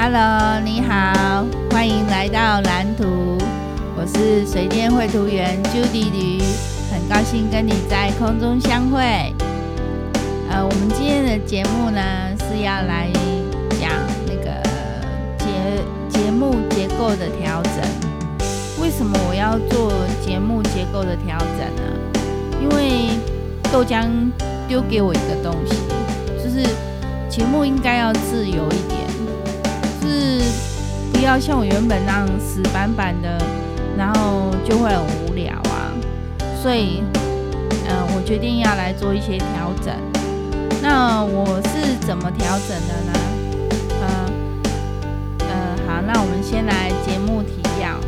Hello，你好，欢迎来到蓝图。我是水电绘图员 Judy 吕，很高兴跟你在空中相会。呃，我们今天的节目呢是要来讲那个节节目结构的调整。为什么我要做节目结构的调整呢？因为豆浆丢给我一个东西，就是节目应该要自由一点。是不要像我原本那样死板板的，然后就会很无聊啊。所以，嗯、呃，我决定要来做一些调整。那我是怎么调整的呢？呃，呃，好，那我们先来节目提要。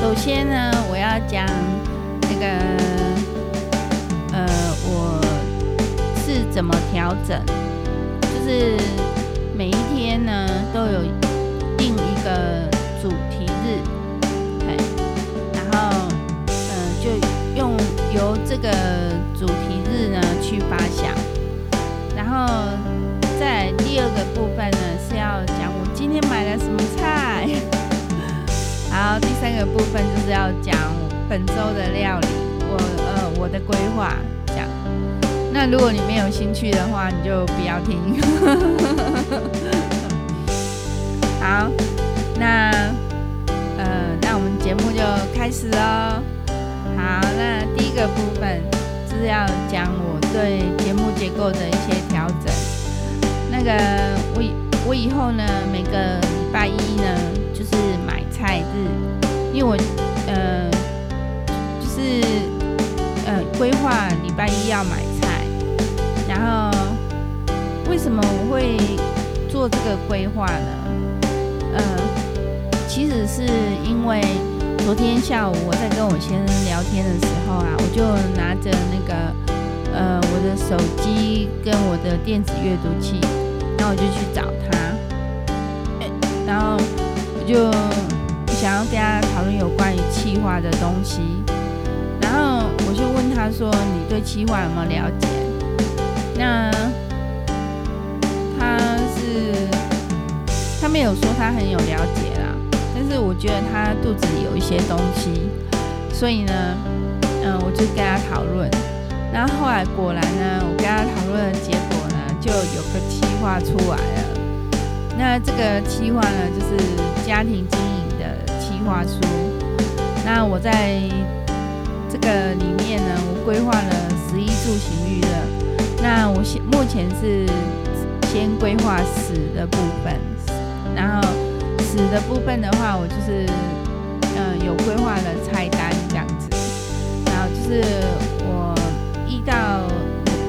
首先呢，我要讲那个，呃，我是怎么调整，就是。每一天呢，都有定一个主题日，对，然后，嗯、就用由这个主题日呢去发想，然后在第二个部分呢是要讲我今天买了什么菜，好，第三个部分就是要讲本周的料理，我呃我的规划。那如果你没有兴趣的话，你就不要听。好，那呃，那我们节目就开始哦。好，那第一个部分就是要讲我对节目结构的一些调整。那个我以我以后呢，每个礼拜一呢，就是买菜日，因为我呃，就是呃，规划礼拜一要买。然后，为什么我会做这个规划呢？呃，其实是因为昨天下午我在跟我先生聊天的时候啊，我就拿着那个呃我的手机跟我的电子阅读器，然后我就去找他，然后我就想要跟他讨论有关于企划的东西，然后我就问他说：“你对企划有没有了解？”没有说他很有了解啦，但是我觉得他肚子里有一些东西，所以呢，嗯，我就跟他讨论。然后来果然呢，我跟他讨论的结果呢，就有个计划出来了。那这个计划呢，就是家庭经营的计划书。那我在这个里面呢，我规划了十一住行娱乐。那我现目前是先规划食的部分，然后食的部分的话，我就是嗯、有规划了菜单这样子，然后就是我一到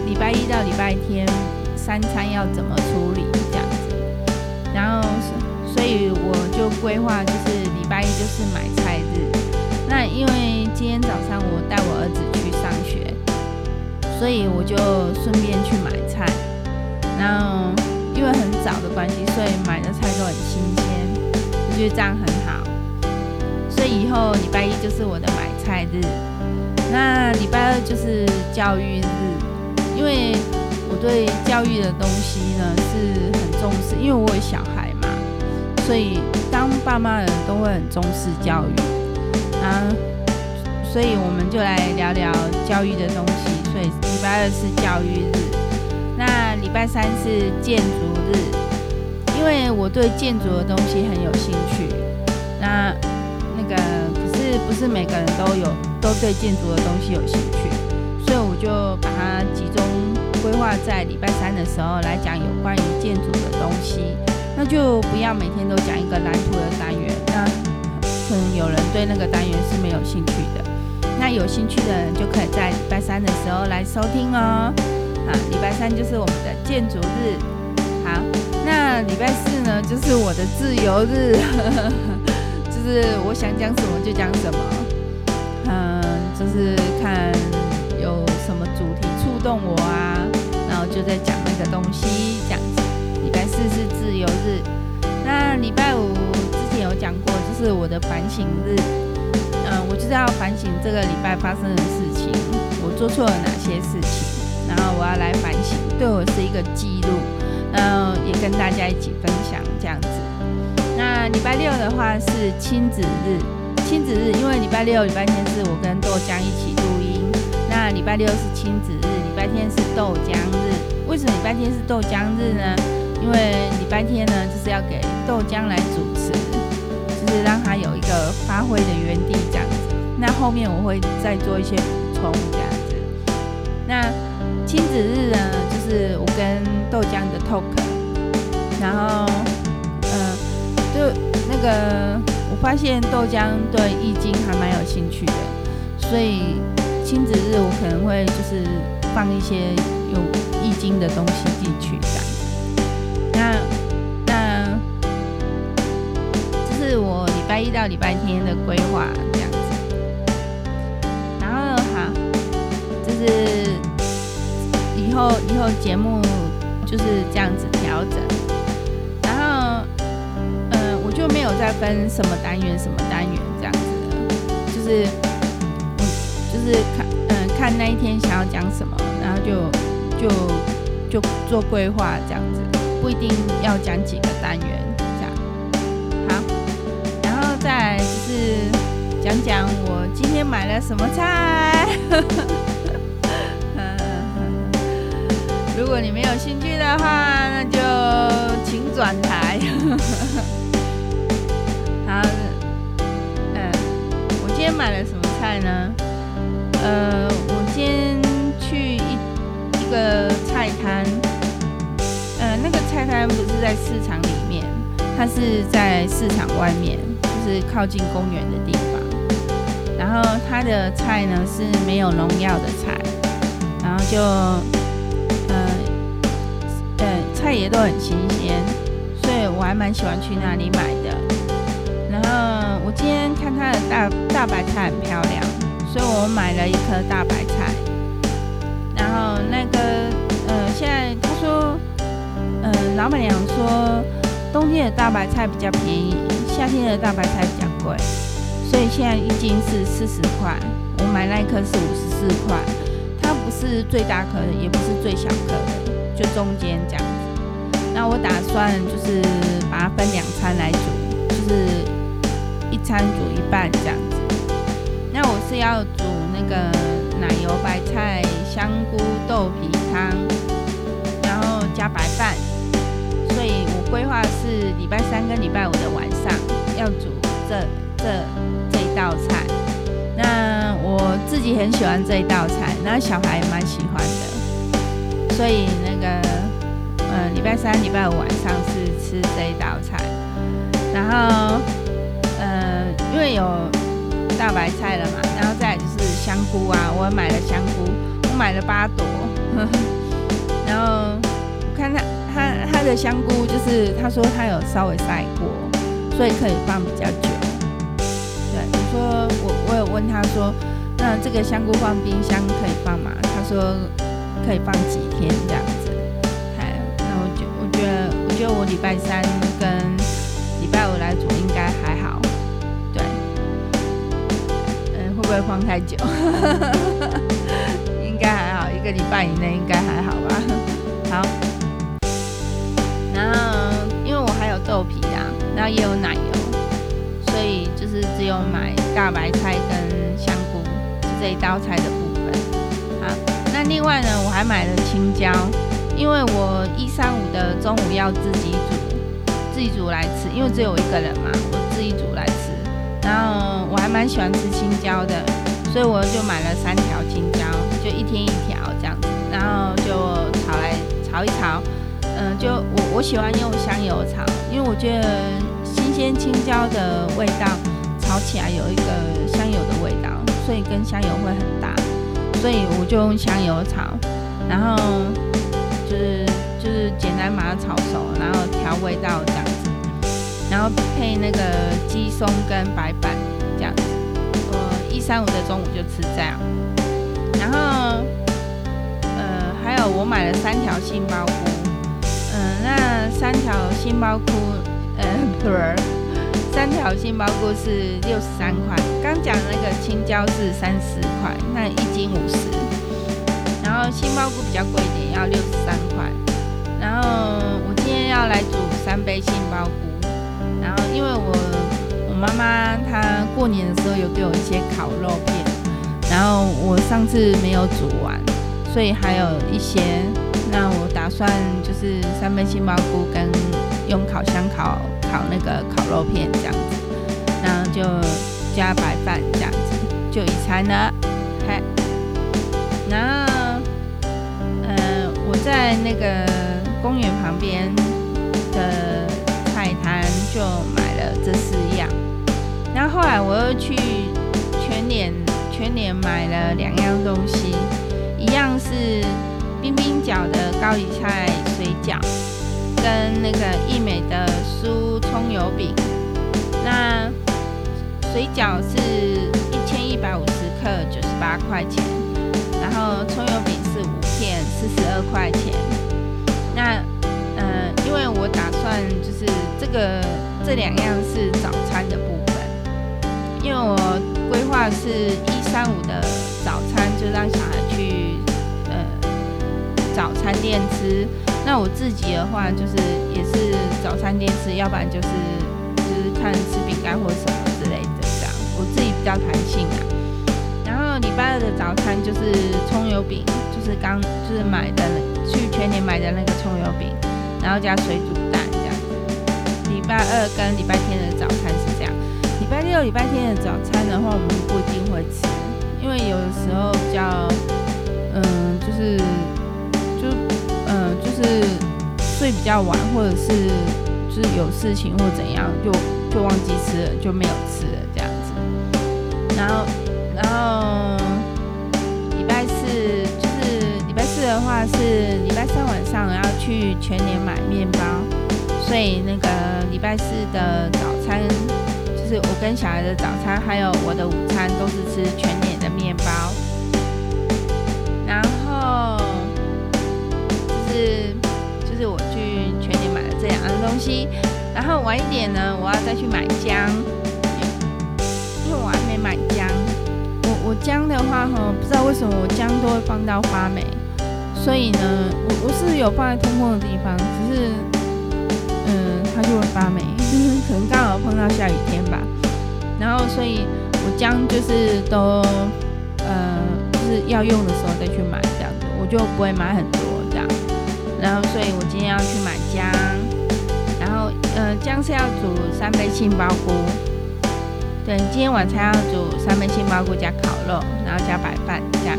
礼拜一到礼拜天三餐要怎么处理这样子，然后所以我就规划就是礼拜一就是买菜日，那因为今天早上我带我儿子去上学。所以我就顺便去买菜，然后因为很早的关系，所以买的菜都很新鲜，我觉得这样很好。所以以后礼拜一就是我的买菜日，那礼拜二就是教育日，因为我对教育的东西呢是很重视，因为我有小孩嘛，所以当爸妈的人都会很重视教育，啊，所以我们就来聊聊教育的东西。所以，礼拜二是教育日，拜三是建筑日，因为我对建筑的东西很有兴趣。那那个可是不是每个人都有都对建筑的东西有兴趣，所以我就把它集中规划在礼拜三的时候来讲有关于建筑的东西。那就不要每天都讲一个蓝图的单元，那可能有人对那个单元是没有兴趣的。那有兴趣的人就可以在礼拜三的时候来收听哦。啊，礼拜三就是我们的建筑日。好，那礼拜四呢，就是我的自由日，就是我想讲什么就讲什么。嗯，就是看有什么主题触动我啊，然后就在讲那个东西这样子。礼拜四是自由日。那礼拜五之前有讲过，就是我的反省日。嗯，我就是要反省这个礼拜发生的事情，我做错了哪些事情，后我要来反省，对我是一个记录。然后也跟大家一起分享这样子。那礼拜六的话是亲子日，亲子日，因为礼拜六、礼拜天是我跟豆浆一起录音。那礼拜六是亲子日，礼拜天是豆浆日。为什么礼拜天是豆浆日呢？因为礼拜天呢，就是要给豆浆来主持，就是让他有一个发挥的园地这样子。那后面我会再做一些补充这样子。那亲子日呢，就是我跟豆浆的 talk，然后，嗯、呃，就那个我发现豆浆对易经还蛮有兴趣的，所以亲子日我可能会就是放一些有易经的东西进去这样。那那这是我礼拜一到礼拜天的规划这样子。然后好，就是后以后节目就是这样子调整。然后嗯、我就没有再分什么单元什么单元这样子了，就是嗯，就是看嗯、看那一天想要讲什么，然后就就就做规划这样子。不一定要讲几个单元，这样好，然后再就是讲讲我今天买了什么菜。如果你没有兴趣的话，那就请转台。好，嗯，我今天买了什么菜呢？呃，我今天去一一个菜摊。呃那个菜摊不是在市场里面，它是在市场外面，就是靠近公园的地方。然后它的菜呢是没有农药的菜，然后就，菜也都很新鲜，所以我还蛮喜欢去那里买的。然后我今天看它的大大白菜很漂亮，所以我买了一颗大白菜。然后那个，呃，现在他说。嗯，老板娘说，冬天的大白菜比较便宜，夏天的大白菜比较贵，所以现在一斤是四十块。我买那一颗是五十四块，它不是最大颗的，也不是最小颗的，就中间这样。那我打算就是把它分两餐来煮，就是一餐煮一半这样子。那我是要煮那个奶油白菜香菇豆皮汤，然后加白饭。所以我规划是礼拜三跟礼拜五的晚上要煮这这这一道菜。那我自己很喜欢这一道菜，那小孩也蛮喜欢的。所以那个，呃，礼拜三、礼拜五晚上是吃这一道菜。然后，呃，因为有大白菜了嘛，然后再来就是香菇啊，我买了香菇，我买了八朵。然后我看他。他他的香菇就是他说他有稍微晒过，所以可以放比较久。对，我说我我有问他说，那这个香菇放冰箱可以放吗？他说可以放几天这样。觉得我礼拜三跟礼拜五来煮应该还好。对，嗯，会不会放太久？应该还好，一个礼拜以内应该还好吧。好。然后，因为我还有豆皮啊，然后也有奶油，所以就是只有买大白菜跟香菇，就这一道菜的部分。好，那另外呢，我还买了青椒，因为我一三五的中午要自己煮，自己煮来吃，因为只有我一个人嘛，我自己煮来吃。然后我还蛮喜欢吃青椒的，所以我就买了三条青椒，就一天一条这样子，然后就炒来炒一炒。嗯，就我我喜欢用香油炒，因为我觉得新鲜青椒的味道炒起来有一个香油的味道，所以跟香油会很搭，所以我就用香油炒，然后就是就是简单把它炒熟，然后调味道这样子，然后配那个鸡松跟白饭这样子。我一三五的中午就吃这样，然后呃还有我买了三条杏鲍菇。嗯，那三条杏鲍菇，呃，不是，三条杏鲍菇是六十三块。刚讲那个青椒是三十块，那一斤五十。然后杏鲍菇比较贵一点，要六十三块。然后我今天要来煮三杯杏鲍菇。然后因为我我妈妈她过年的时候有给我一些烤肉片，然后我上次没有煮完，所以还有一些。那我打算就是三杯杏鲍菇跟用烤箱烤烤那个烤肉片这样子，然后就加白饭这样子就一餐了。嗨，然后在那个公园旁边的菜摊就买了这四样，然后后来我又去全联全联买了两样东西，一样是。冰冰角的高丽菜水饺，跟那个义美的酥葱油饼。那水饺是一千一百五十克，九十八块钱。然后葱油饼片，四十二块钱。那嗯、呃，因为我打算就是这个这两样是早餐的部分，因为我规划是一三五的早餐，就让小孩去呃。早餐店吃，那我自己的话就是也是早餐店吃，要不然就是就是看吃饼干或什么之类的这样。我自己比较弹性啊。然后礼拜二的早餐就是葱油饼，是刚就是买的去全年买的那个葱油饼，然后加水煮蛋这样。礼拜二跟礼拜天的早餐是这样。礼拜六、礼拜天的早餐的话，我们不一定会吃，因为有的时候比较嗯就是。就嗯就是睡比较晚，或者是就是有事情或怎样，就就忘记吃了，就没有吃了这样子。然后的话是礼拜三晚上我要去全联买面包，所以那个礼拜四的早餐就是我跟小孩的早餐，还有我的午餐都是吃全联的面包。然后就。是，就是我去全联买了这两样东西，然后晚一点呢，我要再去买姜，因为我还没买姜。我我姜的话哈，不知道为什么我姜都会放到发霉，所以呢，我我是有放在通风的地方，只是嗯，它就会发霉，可能刚好碰到下雨天吧。然后所以我将就是都呃，就是要用的时候再去买这样子，我就不会买很多这样。然后，所以我今天要去买姜，然后，呃，姜是要煮三杯杏鲍菇，对，今天晚餐要煮三杯杏鲍菇加烤肉，然后加白饭这样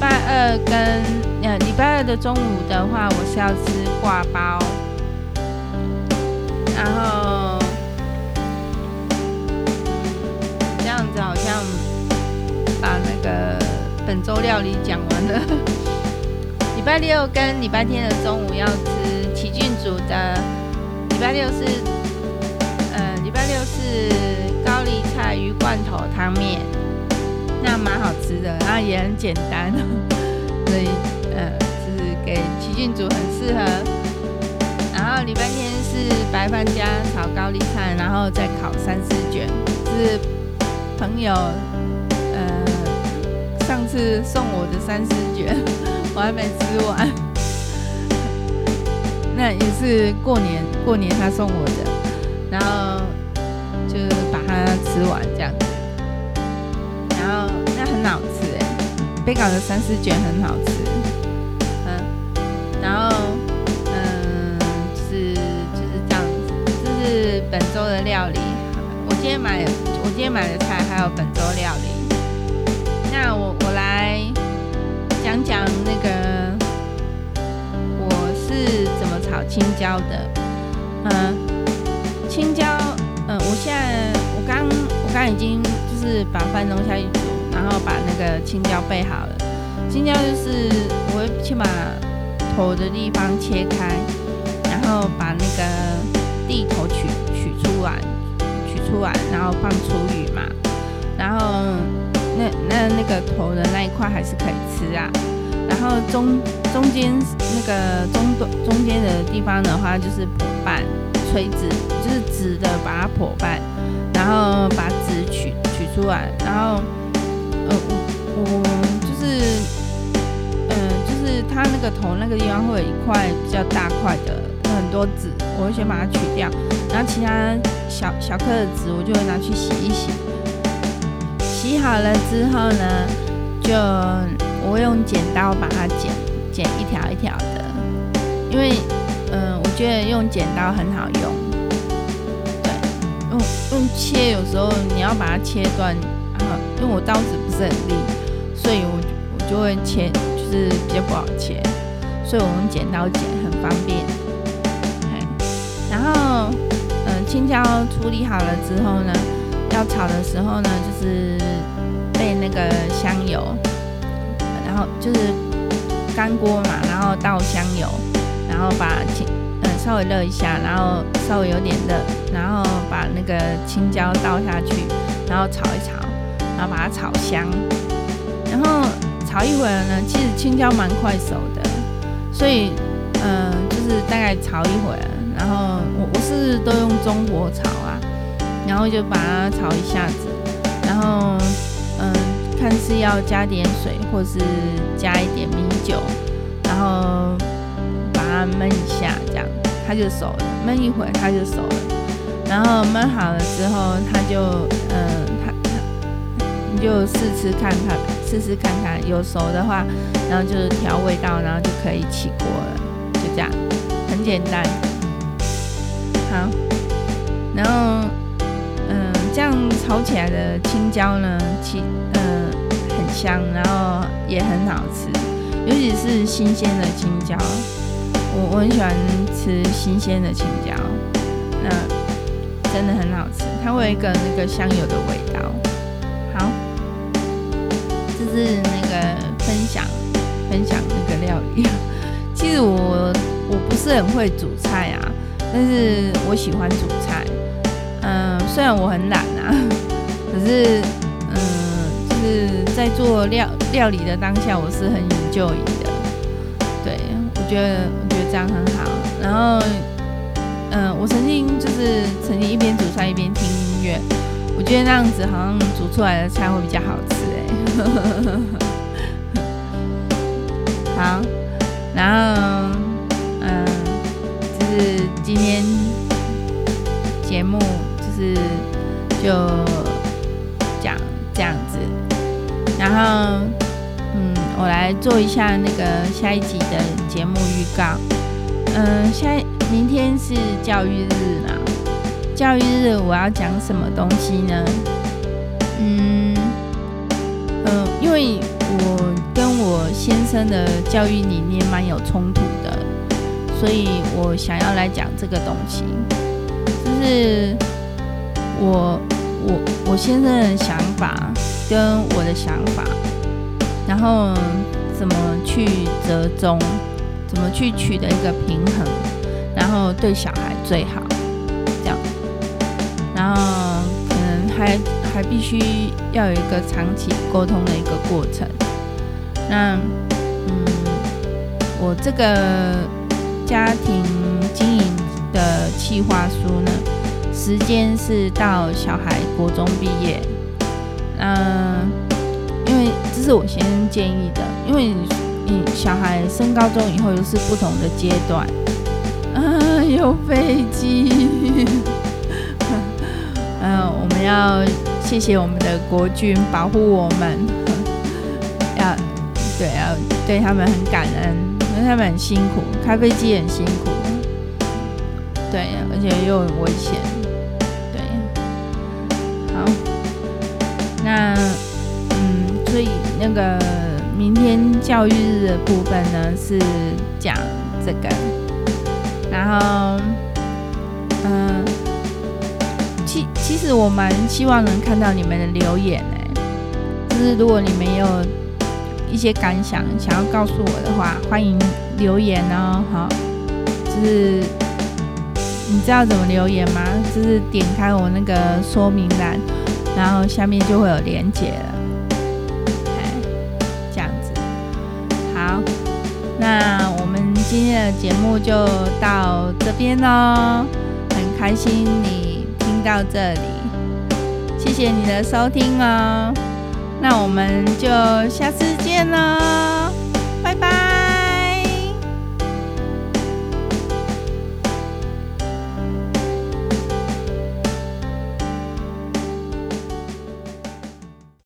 拜二跟呃礼拜二的中午的话，我是要吃挂包，然后这样子好像把那个本周料理讲完了。礼拜六跟礼拜天的中午要吃齐俊煮的。礼拜六是，呃，礼拜六是高丽菜鱼罐头汤面，那蛮好吃的，然后也很简单，所以呃，就是给齐俊煮很适合。然后礼拜天是白饭加炒高丽菜，然后再烤三丝卷，是朋友呃上次送我的三丝卷。我还没吃完，那也是过年过年他送我的，然后就把它吃完这样北港的三丝卷很好吃，嗯，然后嗯，是就是这样子，这是本周的料理。我今天买我今天买的菜还有本周料理，那我我来。讲讲那个我是怎么炒青椒的，嗯，青椒，嗯，我现在我刚我刚已经就是把饭弄下去，然后把那个青椒备好了。青椒就是我会先把头的地方切开，然后把那个蒂头取取出来，取出来，然后放出鱼嘛，然后。那那那个头的那一块还是可以吃啊，然后中中间那个中段中间的地方的话就是剖半，垂直就是直的把它剖半，然后把籽取取出来，然后我就是呃就是它那个头那个地方会有一块比较大块的很多籽，我会先把它取掉，然后其他小小颗的籽我就会拿去洗一洗。洗好了之后呢，就我会用剪刀把它剪剪一条一条的，因为嗯、我觉得用剪刀很好用。对，用用切有时候你要把它切断，啊，因为我刀子不是很利，所以我我就会切。就是比较不好切，所以我用剪刀剪很方便。然后，嗯、青椒处理好了之后呢，要炒的时候呢，就是备那个香油，然后就是干锅嘛，然后倒香油，然后把青嗯稍微热一下，然后稍微有点热，然后把那个青椒倒下去，然后炒一炒，然后把它炒香，然后。炒一会儿呢，其实青椒蛮快熟的，所以嗯、呃，就是大概炒一会儿，然后我我是都用中火炒啊，然后就把它炒一下子，然后嗯、看是要加点水，或是加一点米酒，然后把它焖一下，这样它就熟了，焖一会儿它就熟了，然后焖好了之后，它就嗯。呃你就试吃看看，试试看看，有熟的话，然后就是调味道，然后就可以起锅了，就这样，很简单。好，然后嗯，这样炒起来的青椒呢，其嗯很香，然后也很好吃，尤其是新鲜的青椒，我我很喜欢吃新鲜的青椒，那真的很好吃，它会有一个那个香油的味道。是那个分享分享那个料理。其实我我不是很会煮菜啊，但是我喜欢煮菜。嗯，虽然我很懒啊，可是嗯，就是在做料料理的当下，我是很 enjoy 的。对，我觉得我觉得这样很好。然后嗯，我曾经就是曾经一边煮菜一边听音乐，我觉得那样子好像煮出来的菜会比较好吃哎。好，然后嗯，就是今天节目就是就讲这样子，然后嗯，我来做一下那个下一集的节目预告。嗯，下明天是教育日嘛，教育日我要讲什么东西呢？嗯。呃，因为我跟我先生的教育理念蛮有冲突的，所以我想要来讲这个东西，就是我我我先生的想法跟我的想法，然后怎么去折中，怎么去取得一个平衡，然后对小孩最好，这样，然后可能还。还必须要有一个长期沟通的一个过程。那，嗯，我这个家庭经营的企划书呢，时间是到小孩国中毕业。嗯，因为这是我先建议的，因为你小孩升高中以后又是不同的阶段。啊，有飞机。要。谢谢我们的国军保护我们，要对要对他们很感恩，因为他们很辛苦，开飞机很辛苦，对，而且又很危险，对，好，那嗯，所以那个明天教育日的部分呢是讲这个，然后其其实我蛮希望能看到你们的留言呢，就是如果你们有一些感想想要告诉我的话，欢迎留言哦。好，就是你知道怎么留言吗？就是点开我那个说明栏，然后下面就会有连接了。哎，这样子。好，那我们今天的节目就到这边喽，很开心你。到这里，谢谢你的收听哦，那我们就下次见喽，拜拜。